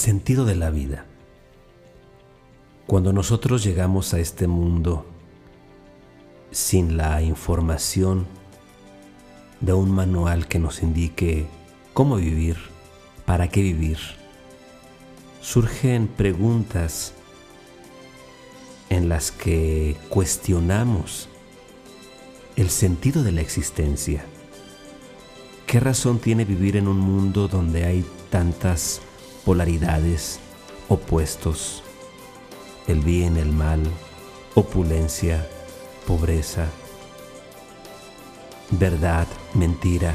sentido de la vida. Cuando nosotros llegamos a este mundo sin la información de un manual que nos indique cómo vivir, para qué vivir, surgen preguntas en las que cuestionamos el sentido de la existencia. ¿Qué razón tiene vivir en un mundo donde hay tantas polaridades, opuestos, el bien, el mal, opulencia, pobreza, verdad, mentira?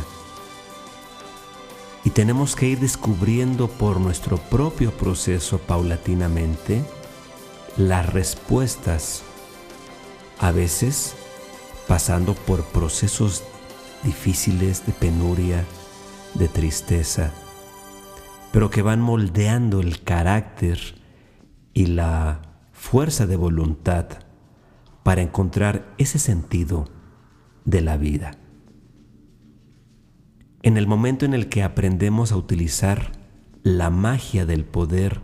Y tenemos que ir descubriendo por nuestro propio proceso paulatinamente las respuestas, a veces pasando por procesos difíciles de penuria, de tristeza, pero que van moldeando el carácter y la fuerza de voluntad para encontrar ese sentido de la vida. En el momento en el que aprendemos a utilizar la magia del poder,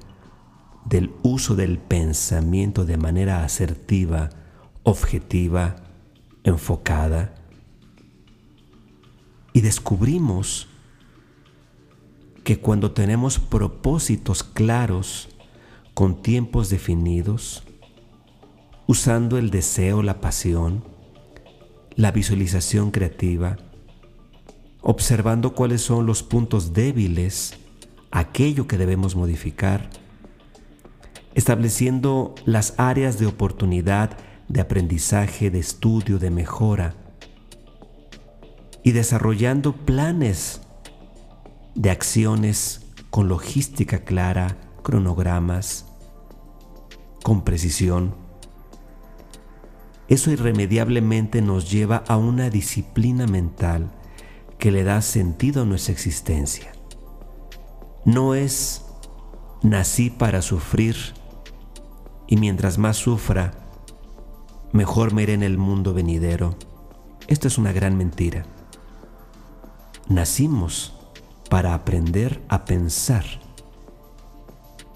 del uso del pensamiento de manera asertiva, objetiva, enfocada, y descubrimos que cuando tenemos propósitos claros, con tiempos definidos, usando el deseo, la pasión, la visualización creativa, observando cuáles son los puntos débiles, aquello que debemos modificar, estableciendo las áreas de oportunidad, de aprendizaje, de estudio, de mejora, y desarrollando planes de acciones con logística clara, cronogramas, con precisión. Eso irremediablemente nos lleva a una disciplina mental que le da sentido a nuestra existencia. No es nací para sufrir y mientras más sufra, mejor me iré en el mundo venidero. Esto es una gran mentira. Nacimos para aprender a pensar.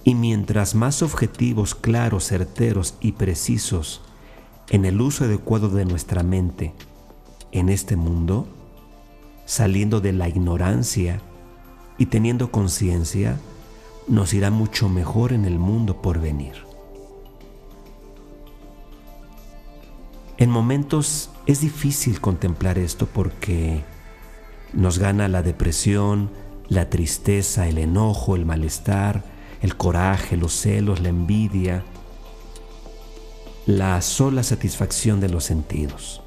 Y mientras más objetivos claros, certeros y precisos en el uso adecuado de nuestra mente en este mundo, saliendo de la ignorancia y teniendo conciencia, nos irá mucho mejor en el mundo por venir. En momentos es difícil contemplar esto porque nos gana la depresión, la tristeza, el enojo, el malestar, el coraje, los celos, la envidia, la sola satisfacción de los sentidos.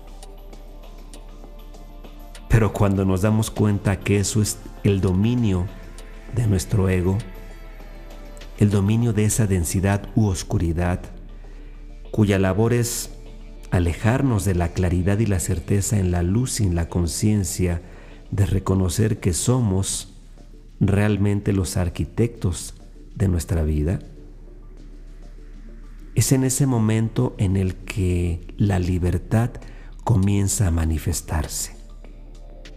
Pero cuando nos damos cuenta que eso es el dominio de nuestro ego, el dominio de esa densidad u oscuridad, cuya labor es alejarnos de la claridad y la certeza en la luz y en la conciencia de reconocer que somos realmente los arquitectos de nuestra vida, es en ese momento en el que la libertad comienza a manifestarse.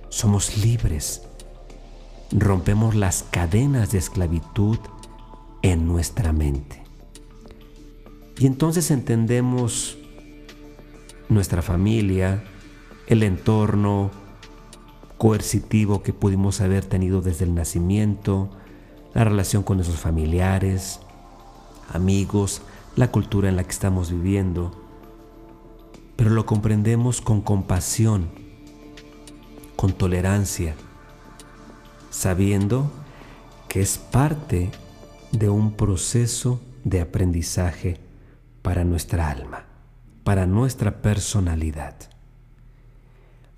Somos libres, rompemos las cadenas de esclavitud en nuestra mente. Y entonces entendemos nuestra familia, el entorno, coercitivo que pudimos haber tenido desde el nacimiento, la relación con nuestros familiares, amigos, la cultura en la que estamos viviendo, pero lo comprendemos con compasión, con tolerancia, sabiendo que es parte de un proceso de aprendizaje para nuestra alma, para nuestra personalidad.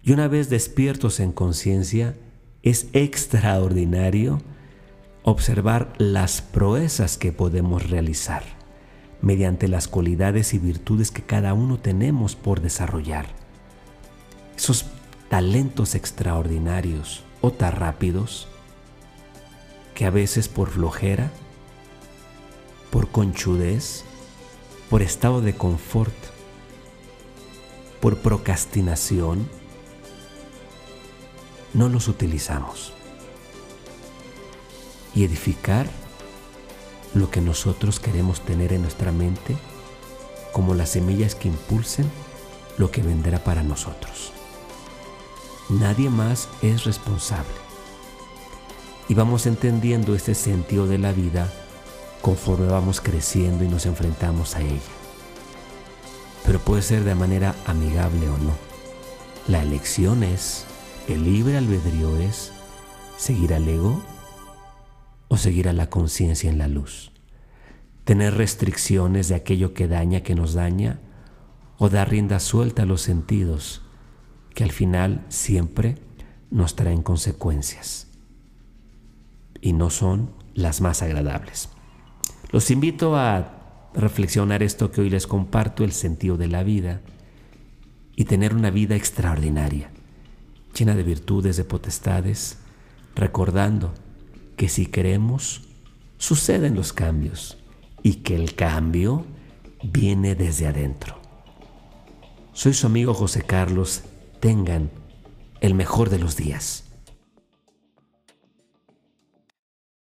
Y una vez despiertos en conciencia, es extraordinario observar las proezas que podemos realizar mediante las cualidades y virtudes que cada uno tenemos por desarrollar. Esos talentos extraordinarios o tan rápidos que a veces por flojera, por conchudez, por estado de confort, por procrastinación, no los utilizamos. Y edificar lo que nosotros queremos tener en nuestra mente como las semillas que impulsen lo que vendrá para nosotros. Nadie más es responsable. Y vamos entendiendo este sentido de la vida conforme vamos creciendo y nos enfrentamos a ella. Pero puede ser de manera amigable o no. La elección es, el libre albedrío es, seguir al ego o seguir a la conciencia en la luz. Tener restricciones de aquello que daña, que nos daña, o dar rienda suelta a los sentidos, que al final siempre nos traen consecuencias y no son las más agradables. Los invito a reflexionar esto que hoy les comparto, el sentido de la vida, y tener una vida extraordinaria, llena de virtudes, de potestades, recordando que si queremos, suceden los cambios y que el cambio viene desde adentro. Soy su amigo José Carlos. Tengan el mejor de los días.